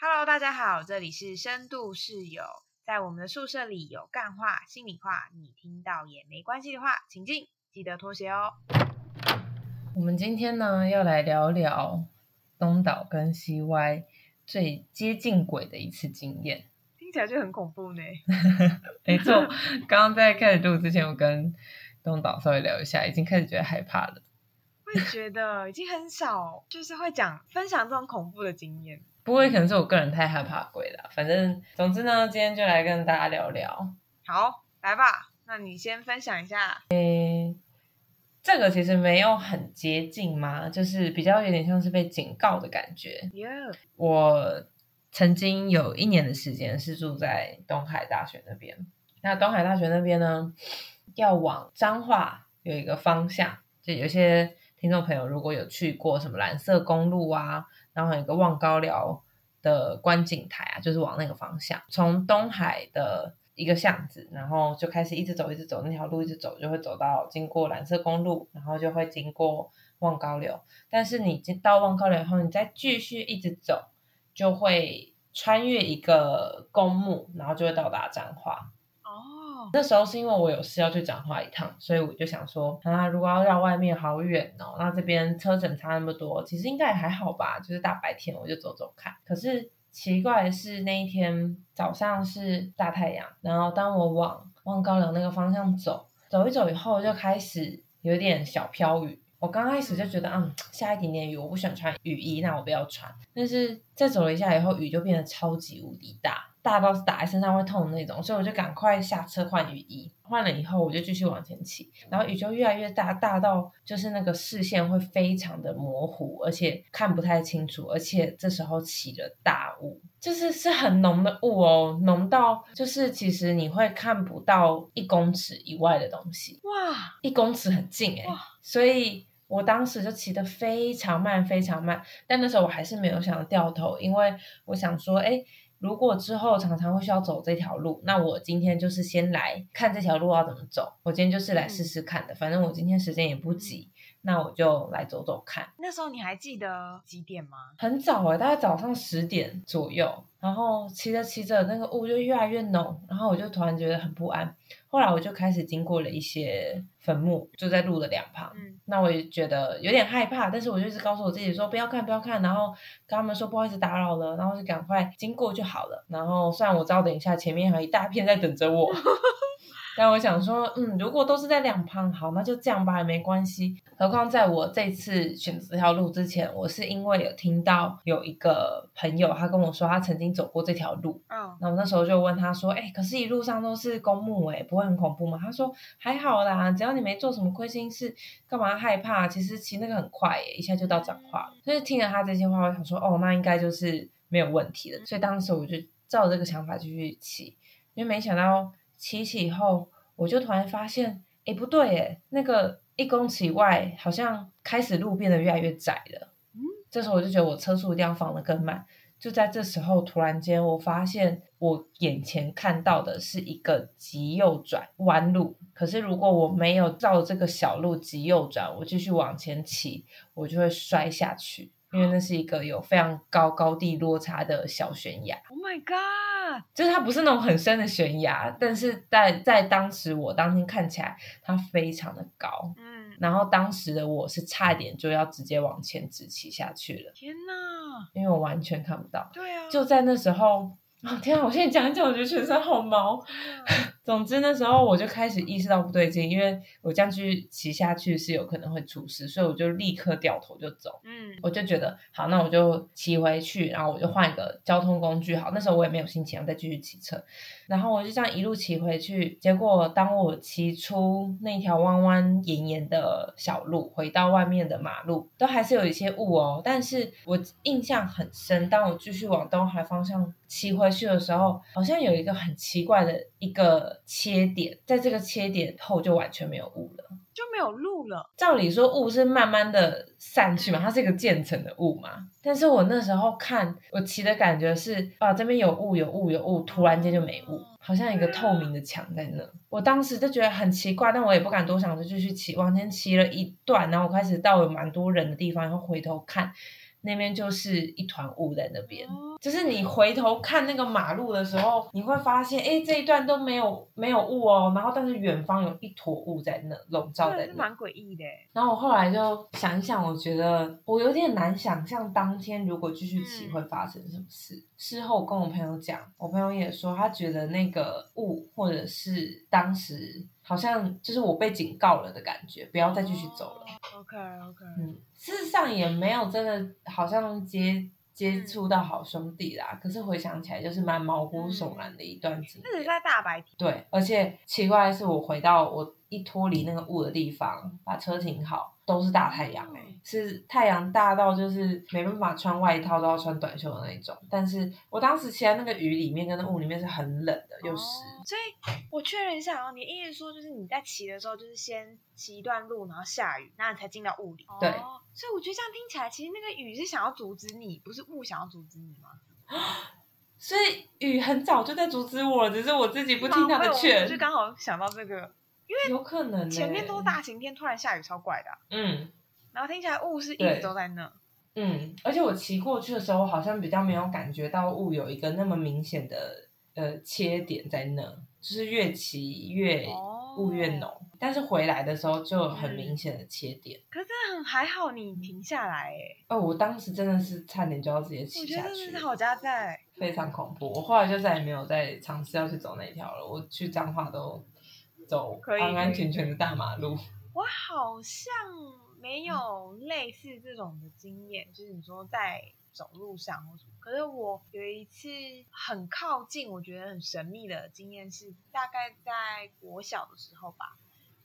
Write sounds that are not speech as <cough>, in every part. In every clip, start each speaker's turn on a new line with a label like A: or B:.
A: Hello，大家好，这里是深度室友，在我们的宿舍里有干话、心里话，你听到也没关系的话，请进，记得脱鞋哦。
B: 我们今天呢，要来聊聊东岛跟西歪最接近鬼的一次经验。
A: 听起来就很恐怖呢。<laughs>
B: 没错，刚刚在开始录之前，我跟东岛稍微聊一下，已经开始觉得害怕了。
A: 我也觉得已经很少，就是会讲分享这种恐怖的经验。
B: 不过可能是我个人太害怕鬼了。反正总之呢，今天就来跟大家聊聊。
A: 好，来吧，那你先分享一下。
B: 这个其实没有很接近嘛，就是比较有点像是被警告的感觉。我曾经有一年的时间是住在东海大学那边。那东海大学那边呢，要往彰化有一个方向，就有些听众朋友如果有去过什么蓝色公路啊，然后有一个望高寮的观景台啊，就是往那个方向，从东海的。一个巷子，然后就开始一直走，一直走，那条路一直走，就会走到经过蓝色公路，然后就会经过望高柳。但是你到望高柳以后，你再继续一直走，就会穿越一个公墓，然后就会到达彰化。那时候是因为我有事要去彰化一趟，所以我就想说，啊，如果要绕外面好远哦，那这边车程差那么多，其实应该也还好吧，就是大白天我就走走看。可是。奇怪的是那一天早上是大太阳，然后当我往望高粱那个方向走，走一走以后就开始有点小飘雨。我刚开始就觉得，嗯，下一点点雨，我不喜欢穿雨衣，那我不要穿。但是再走了一下以后，雨就变得超级无敌大。大到是打在身上会痛的那种，所以我就赶快下车换雨衣。换了以后，我就继续往前骑，然后雨就越来越大，大到就是那个视线会非常的模糊，而且看不太清楚。而且这时候起了大雾，就是是很浓的雾哦，浓到就是其实你会看不到一公尺以外的东西。
A: 哇，
B: 一公尺很近哎，所以我当时就骑得非常慢，非常慢。但那时候我还是没有想掉头，因为我想说，哎。如果之后常常会需要走这条路，那我今天就是先来看这条路要怎么走。我今天就是来试试看的，反正我今天时间也不急，那我就来走走看。
A: 那时候你还记得几点吗？
B: 很早哎，大概早上十点左右。然后骑着骑着，那个雾就越来越浓，然后我就突然觉得很不安。后来我就开始经过了一些坟墓，就在路的两旁。嗯，那我也觉得有点害怕，但是我就一直告诉我自己说不要看，不要看，然后跟他们说不好意思打扰了，然后就赶快经过就好了。然后虽然我知道等一下前面还有一大片在等着我。<laughs> 但我想说，嗯，如果都是在两旁，好，那就这样吧，也没关系。何况在我这次选择这条路之前，我是因为有听到有一个朋友，他跟我说他曾经走过这条路。嗯，那我那时候就问他说，哎，可是一路上都是公墓，哎，不会很恐怖吗？他说还好啦，只要你没做什么亏心事，干嘛害怕？其实骑那个很快，耶，一下就到彰化了。所以听了他这些话，我想说，哦，那应该就是没有问题的。所以当时我就照这个想法继续骑，因为没想到。骑起以后，我就突然发现，哎，不对，哎，那个一公尺外，好像开始路变得越来越窄了。嗯，这时候我就觉得我车速一定要放得更慢。就在这时候，突然间我发现，我眼前看到的是一个急右转弯路。可是如果我没有照这个小路急右转，我继续往前骑，我就会摔下去。因为那是一个有非常高高低落差的小悬崖。
A: Oh my god！
B: 就是它不是那种很深的悬崖，但是在在当时我当天看起来它非常的高。嗯，然后当时的我是差一点就要直接往前直骑下去了。
A: 天哪！
B: 因为我完全看不到。
A: 对啊。
B: 就在那时候。哦天啊！我现在讲一讲，我觉得全身好毛。<laughs> 总之那时候我就开始意识到不对劲，因为我这样去骑下去是有可能会出事，所以我就立刻掉头就走。嗯，我就觉得好，那我就骑回去，然后我就换一个交通工具。好，那时候我也没有心情再继续骑车，然后我就这样一路骑回去。结果当我骑出那条弯弯延延的小路，回到外面的马路，都还是有一些雾哦。但是我印象很深，当我继续往东海方向骑回。去的时候，好像有一个很奇怪的一个切点，在这个切点后就完全没有雾了，
A: 就没有路了。
B: 照理说雾是慢慢的散去嘛，它是一个渐层的雾嘛。但是我那时候看我骑的感觉是，啊这边有雾有雾有雾，突然间就没雾，好像一个透明的墙在那。我当时就觉得很奇怪，但我也不敢多想，就继续骑，往前骑了一段，然后我开始到有蛮多人的地方，然后回头看。那边就是一团雾在那边。
A: 哦
B: 就是你回头看那个马路的时候，你会发现，哎，这一段都没有没有雾哦，然后但是远方有一坨雾在那笼罩在那。
A: 蛮诡异的欸。
B: 然后我后来就想一想，我觉得我有点难想象当天如果继续骑
A: 嗯
B: 会发生什么事。事后我跟我朋友讲，我朋友也说，他觉得那个雾或者是当时好像就是我被警告了的感觉，不要再继续走了。
A: OK OK，
B: 嗯，事实上也没有真的好像接接触到好兄弟啦，可是回想起来就是蛮毛骨悚然的一段经验。
A: 那只是在大白天。
B: 对，而且奇怪的是，我回到我一脱离那个雾的地方，把车停好，都是大太阳哎、
A: 嗯
B: 是太阳大到就是没办法穿外套，都要穿短袖的那一种。但是我当时骑在那个雨里面跟那雾里面是很冷的，又湿。
A: 哦所以我确认一下哦，你的意思说就是你在骑的时候，就是先骑一段路，然后下雨，然后你才进到雾里。
B: 对
A: 哦，所以我觉得这样听起来，其实那个雨是想要阻止你，不是雾想要阻止你吗？<gasps>
B: 所以雨很早就在阻止我了，只是我自己不听他的
A: 劝我
B: 劝
A: 就。刚好想到这个，
B: 有可能、欸、
A: 前面都是大晴天，突然下雨，超怪的啊、
B: 嗯
A: 然后听起来雾是一
B: 对
A: 直都在那。
B: 嗯，而且我骑过去的时候，好像比较没有感觉到雾有一个那么明显的呃切点在那，就是越骑越
A: 哦
B: 雾越浓，但是回来的时候就很明显的切点。
A: 可是真的很还好，你停下来哎，
B: 哦，我当时真的是差点就要直接
A: 我
B: 骑下去
A: 觉得真的是，好家在。
B: 非常恐怖。我后来就再也没有再尝试要去走那条了，我去彰化都走
A: 可以
B: 安安全全的大马路。
A: 我好像没有类似这种的经验，就是你说在走路上或什么。可是我有一次很靠近，我觉得很神秘的经验是，大概在国小的时候吧，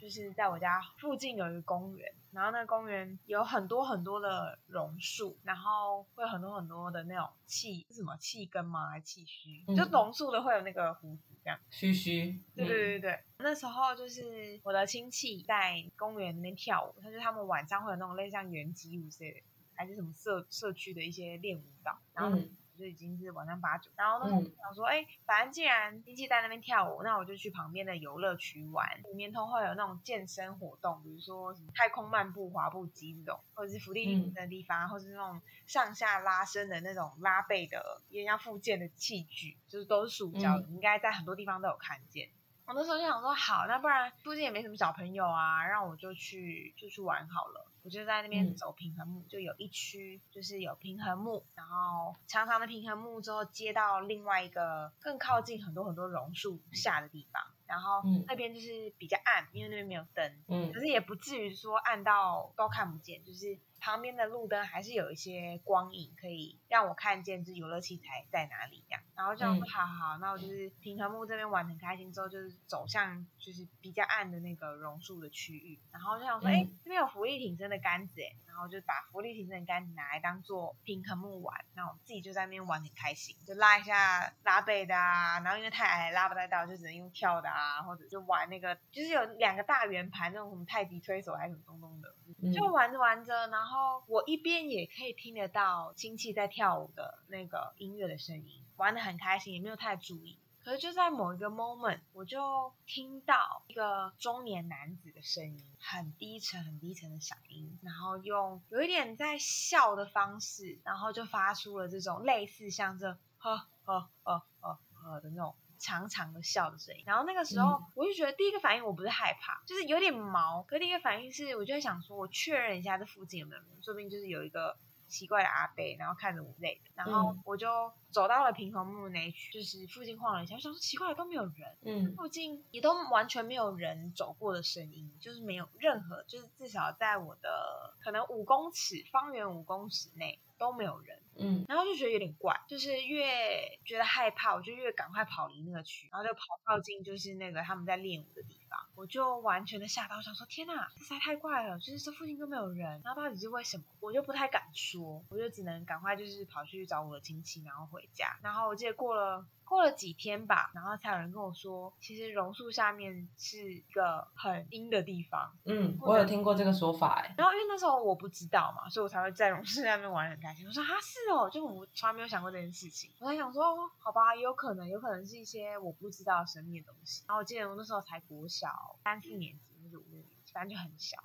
A: 就是在我家附近有一个公园，然后那个公园有很多很多的榕树，然后会有很多很多的那种气是什么气根吗？还是气须？
B: 嗯
A: 就榕树的会有那个胡子这样。
B: 须须，
A: 对对
B: 对
A: 对对，那时候就是我的亲戚在公园那边跳舞，他就是他们晚上会有那种类似像原级舞之类的，还是什么社社区的一些练舞蹈，然后
B: 嗯
A: 就已经是晚上八九，然后呢我就想说，哎、反正既然经济在那边跳舞，那我就去旁边的游乐区玩，里面都会有那种健身活动，比如说什么太空漫步、滑步机这种，或者是伏地挺身的地方，或者是那种上下拉伸的那种拉背的，有点像附件的器具，就是都是塑胶的，你应该在很多地方都有看见。我那时候就想说，好，那不然附近也没什么小朋友啊，让我就去就去玩好了。我就在那边
B: 嗯。
A: 走平衡木，就有一区就是有平衡木，然后长长的平衡木之后接到另外一个更靠近很多很多榕树下的地方，然后
B: 嗯。
A: 那边就是比较暗，因为那边没有灯，
B: 嗯
A: 可是也不至于说暗到都看不见，就是旁边的路灯还是有一些光影可以让我看见，就是游乐器材在哪里这样。然后这样说，
B: 嗯
A: 好好好，那我就是平衡木这边玩很开心之后，就是走向就是比较暗的那个榕树的区域，然后就想说，哎、
B: 嗯
A: 这边有浮力挺身的杆子哎，然后就把浮力挺身的杆子拿来当做平衡木玩，那我们自己就在那边玩很开心，就拉一下拉背的啊，然后因为太矮拉不太到，就只能用跳的啊，或者就玩那个就是有两个大圆盘那种什么太极推手还是什么东东的，
B: 嗯
A: 就玩着玩着，然后我一边也可以听得到亲戚在跳舞的那个音乐的声音，玩的很开心，也没有太注意。可是就在某一个 moment，我就听到一个中年男子的声音，很低沉、很低沉的嗓音，然后用有一点在笑的方式，然后就发出了这种类似像这呵呵呵呵呵的那种长长的笑的声音。然后那个时候
B: 嗯，
A: 我就觉得第一个反应我不是害怕，就是有点毛。可第一个反应是，我就会想说，我确认一下这附近有没有人，说不定就是有一个奇怪的阿伯，然后看着我累的。然后
B: 嗯
A: 我就走到了平衡木那一区，就是附近晃了一下，我想说奇怪都没有人，
B: 嗯
A: 附近也都完全没有人走过的声音，就是没有任何，就是至少在我的可能五公尺方圆五公尺内都没有人。
B: 嗯
A: 然后就觉得有点怪，就是越觉得害怕，我就越赶快跑离那个区，然后就跑靠近就是那个他们在练舞的地方，我就完全的吓到，我想说天呐，这实在太怪了，就是这附近都没有人，然后到底是为什么？我就不太敢说，我就只能赶快就是跑去找我的亲戚，然后回家。然后我记得过了过了几天吧，然后才有人跟我说，其实榕树下面是一个很阴的地方，
B: 嗯，我有听过这个说法哎。
A: 然后因为那时候我不知道嘛，所以我才会在榕树下面玩得很开心。我说啊是哦，就我从来没有想过这件事情。我在想说，哦，好吧，也有可能，有可能是一些我不知道的神秘的东西。然后我记得我那时候才国小三四年级，或者五六年级，反正就很小。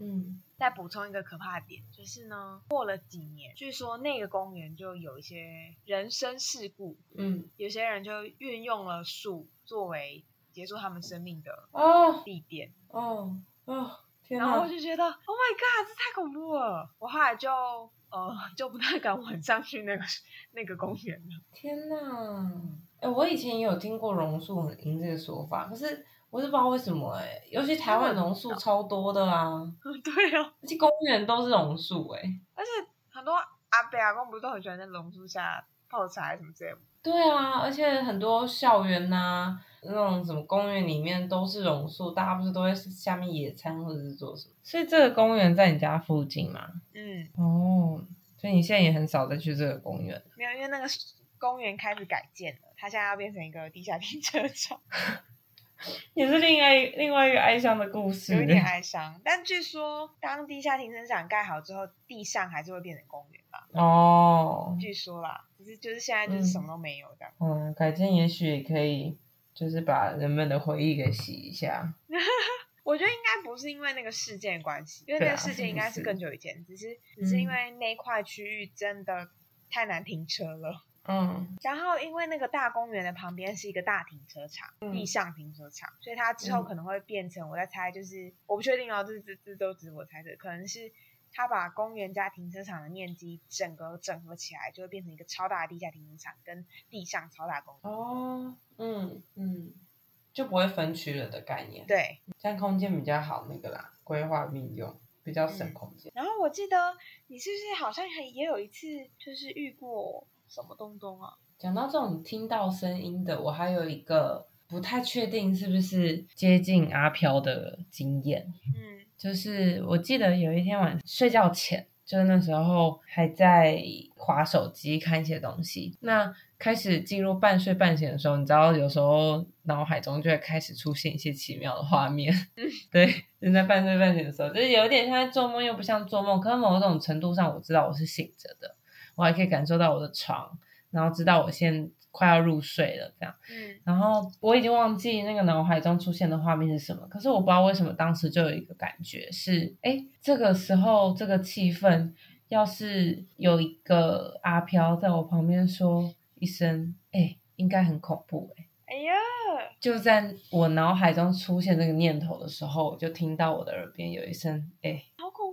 B: 嗯，
A: 再补充一个可怕的点，就是呢，过了几年，据说那个公园就有一些人身事故，
B: 嗯，
A: 有些人就运用了树作为结束他们生命的
B: 哦
A: 地点，
B: 哦哦，天
A: 然后我！就觉得，Oh my god，这太恐怖了！我后来就呃就不太敢晚上去那个那个公园了。
B: 天哪！哎、我以前也有听过榕树很阴这个说法，可是我是不知道为什么哎、尤其台湾榕树超多的啊，<laughs>
A: 对啊，
B: 而且公园都是榕树哎。
A: 而且很多阿伯阿公不是都很喜欢在榕树下泡茶什么之类的？
B: 对啊，而且很多校园呐、那种什么公园里面都是榕树，大家不是都会下面野餐或者是做什么？所以这个公园在你家附近吗？
A: 嗯，
B: 哦，所以你现在也很少再去这个公园。
A: 没有，因为那个公园开始改建了，它现在要变成一个地下停车场，<laughs> <laughs>
B: 也是另外另外一个哀伤的故事。
A: 有一点哀伤。但据说当地下停车场盖好之后，地上还是会变成公园吧？
B: 哦，
A: 据说啦，只是就是现在就是什么都没有这样。
B: 嗯，改天也许也可以，就是把人们的回忆给洗一下。<laughs>
A: 我觉得应该不是因为那个事件的关系，因为那个事件应该是
B: 是
A: 更久以前，只是只是因
B: 嗯
A: 为那块区域真的太难停车了。
B: 嗯
A: 然后因为那个大公园的旁边是一个大停车场，
B: 嗯
A: 地上停车场，所以它之后
B: 嗯
A: 可能会变成，我在猜，就是我不确定哦，这这这都只是我猜测，可能是他把公园加停车场的面积整个整合起来，就会变成一个超大的地下停车场跟地上超大公园。
B: 哦，嗯嗯，就不会分区了的概念。，
A: 对，
B: 这样空间比较好那个啦，规划运用比较省空间。
A: 然后我记得你是不是好像还也有一次就是遇过什么东东啊？
B: 讲到这种听到声音的，我还有一个不太确定是不是接近阿飘的经验，
A: 嗯。
B: 就是我记得有一天晚上睡觉前，就是那时候还在划手机看一些东西，那开始进入半睡半醒的时候，你知道有时候脑海中就会开始出现一些奇妙的画面，<laughs> 对，就在半睡半醒的时候，就是有点像在做梦，又不像做梦，可是某种程度上我知道我是醒着的，我还可以感受到我的床，然后知道我现在快要入睡了这样。
A: 嗯
B: 然后我已经忘记那个脑海中出现的画面是什么，可是我不知道为什么当时就有一个感觉是，哎，这个时候这个气氛，要是有一个阿飘在我旁边说一声，哎，应该很恐怖，哎，
A: 哎呀，
B: 就在我脑海中出现这个念头的时候，我就听到我的耳边有一声，哎。
A: 好恐！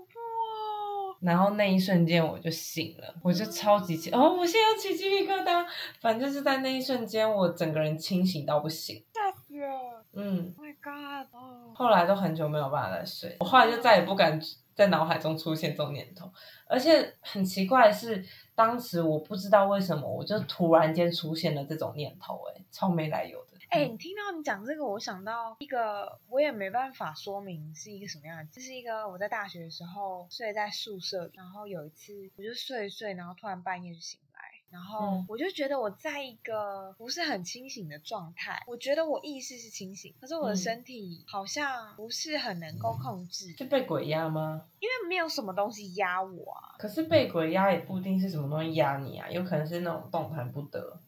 B: 然后那一瞬间我就醒了，我就超级起哦，我现在要起鸡皮疙瘩。反正就是在那一瞬间，我整个人清醒到不行。
A: 吓死了
B: 嗯
A: ，！Oh my god！哦，
B: 后来都很久没有办法再睡，我后来就再也不敢在脑海中出现这种念头。而且很奇怪的是，当时我不知道为什么，我就突然间出现了这种念头、哎，超没来由的。
A: 哎、你听到你讲这个，我想到一个，我也没办法说明是一个什么样的。这是一个我在大学的时候睡在宿舍里，然后有一次我就睡一睡，然后突然半夜就醒来，然后
B: 嗯
A: 我就觉得我在一个不是很清醒的状态。我觉得我意识是清醒，可是我的
B: 嗯
A: 身体好像不是很能够控制，
B: 是被鬼压吗？
A: 因为没有什么东西压我啊。
B: 可是被鬼压也不一定是什么东西压你啊，有可能是那种动弹不得。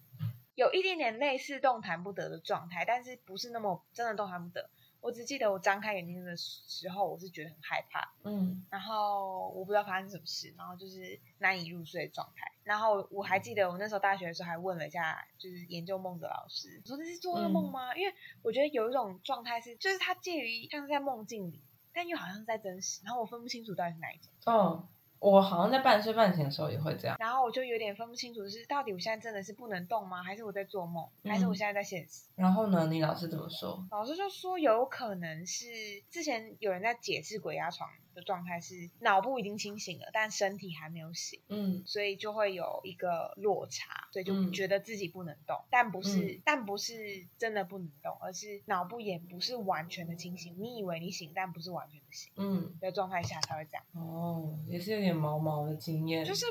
A: 有一点点类似动弹不得的状态，但是不是那么真的动弹不得。我只记得我张开眼睛的时候，我是觉得很害怕，
B: 嗯
A: 然后我不知道发生什么事，然后就是难以入睡的状态。然后我还记得我那时候大学的时候还问了一下，就是研究梦的老师，我说这是做噩梦吗？因为我觉得有一种状态是，就是它介于像是在梦境里，但又好像是在真实，然后我分不清楚到底是哪一种。
B: 哦，我好像在半睡半醒的时候也会这样。
A: 然后我就有点分不清楚，是到底我现在真的是不能动吗？还是我在做梦？还是我
B: 嗯
A: 现在在现实？
B: 然后呢，你老师怎么说？
A: 老师就说有可能是之前有人在解释鬼压床的状态是脑部已经清醒了，但身体还没有醒，
B: 嗯
A: 所以就会有一个落差，所以就
B: 嗯
A: 觉得自己不能动，但不是、
B: 嗯
A: 但不是真的不能动，而是脑部也不是完全的清醒，你以为你醒，但不是完全的醒
B: 嗯，
A: 的状态下才会这样，
B: 哦，也是有点毛毛的经验。
A: 就是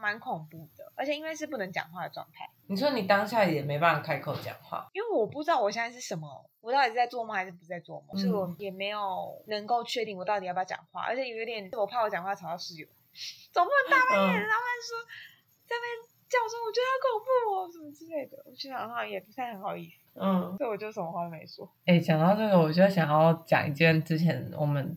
A: 蛮恐怖的，而且因为是不能讲话的状态。
B: 你说你当下也没办法开口讲话，
A: 因为我不知道我现在是什么，我到底是在做梦还是不是在做梦，
B: 嗯
A: 所以我也没有能够确定我到底要不要讲话，而且有一点我怕我讲话吵到室友，总不能大半夜
B: 嗯。
A: 然后他说在那边叫说我觉得好恐怖哦什么之类的，我心想好像也不太很好意思，
B: 嗯，
A: 所以我就什么话都没说。
B: 哎，讲到这个，我就想要讲一件之前我们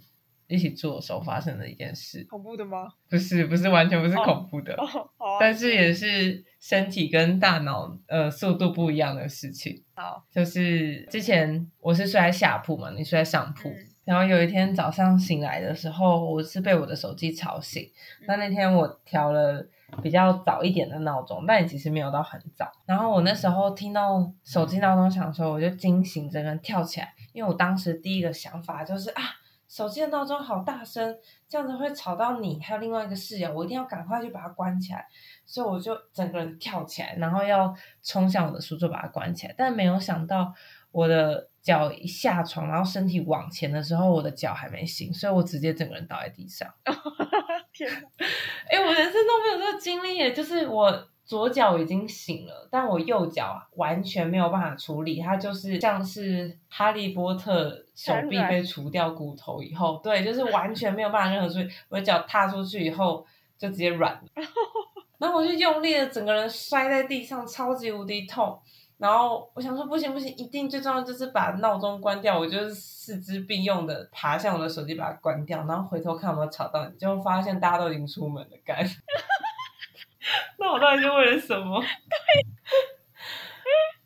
B: 一起做的时候发生的一件事。
A: 恐怖的吗？
B: 不是，不是完全不是
A: 哦
B: 恐怖的，
A: 哦，好啊，
B: 但是也是身体跟大脑呃速度不一样的事情。
A: 好，
B: 就是之前我是睡在下铺嘛，你睡在上铺。
A: 嗯
B: 然后有一天早上醒来的时候，我是被我的手机吵醒。
A: 嗯
B: 那那天我调了比较早一点的闹钟，但也其实没有到很早。然后我那时候听到手机闹钟响的时候，我就惊醒，整个人跳起来，因为我当时第一个想法就是啊，手机的闹钟好大声，这样子会吵到你，还有另外一个室友，我一定要赶快去把它关起来。所以我就整个人跳起来，然后要冲向我的书桌把它关起来，但没有想到我的脚一下床，然后身体往前的时候，我的脚还没醒，所以我直接整个人倒在地上。<laughs>
A: 天哪，<laughs>
B: 哎，我人生都没有这个经历耶，就是我左脚已经醒了，但我右脚完全没有办法处理，它就是像是哈利波特手臂被除掉骨头以后，对，就是完全没有办法任何处理。我的脚踏出去以后就直接软了，<laughs> 然后我就用力的整个人摔在地上，超级无敌痛。然后我想说不行不行，一定最重要就是把闹钟关掉。我就是四肢并用的爬向我的手机把它关掉，然后回头看有没有吵到你，结果发现大家都已经出门了，干。<laughs> 那我到底是为了什么？<laughs>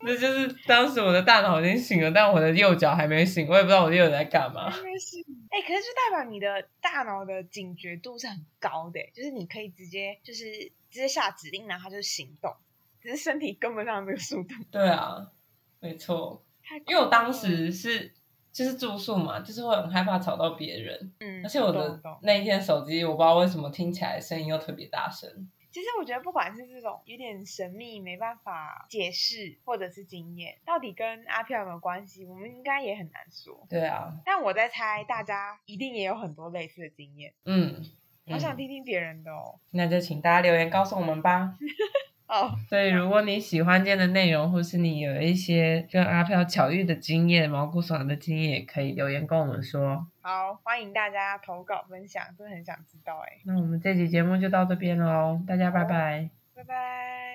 B: 那就是当时我的大脑已经醒了，但我的右脚还没醒，我也不知道我的右脚在干嘛。
A: 没事。哎、可是就代表你的大脑的警觉度是很高的，就是你可以直接就是直接下指令，然后它就行动，只是身体跟不上这个速度。<laughs>
B: 对啊，没错，因为我当时是就是住宿嘛，就是会很害怕吵到别人，
A: 嗯，
B: 而且我的那一天手机我不知道为什么听起来声音又特别大声。
A: 其实我觉得，不管是这种有点神秘、没办法解释，或者是经验，到底跟阿飘有没有关系，我们应该也很难说。
B: 对啊，
A: 但我在猜，大家一定也有很多类似的经验，
B: 嗯，
A: 好想
B: 嗯
A: 听听别人的哦。
B: 那就请大家留言告诉我们吧。<laughs>
A: 哦，<laughs>
B: 所以，如果你喜欢今天的内容，或是你有一些跟阿飘巧遇的经验、毛骨悚然的经验，也可以留言跟我们说。
A: 好，欢迎大家投稿分享，真的很想知道哎。
B: 那我们这期节目就到这边喽，大家拜拜。
A: 拜拜。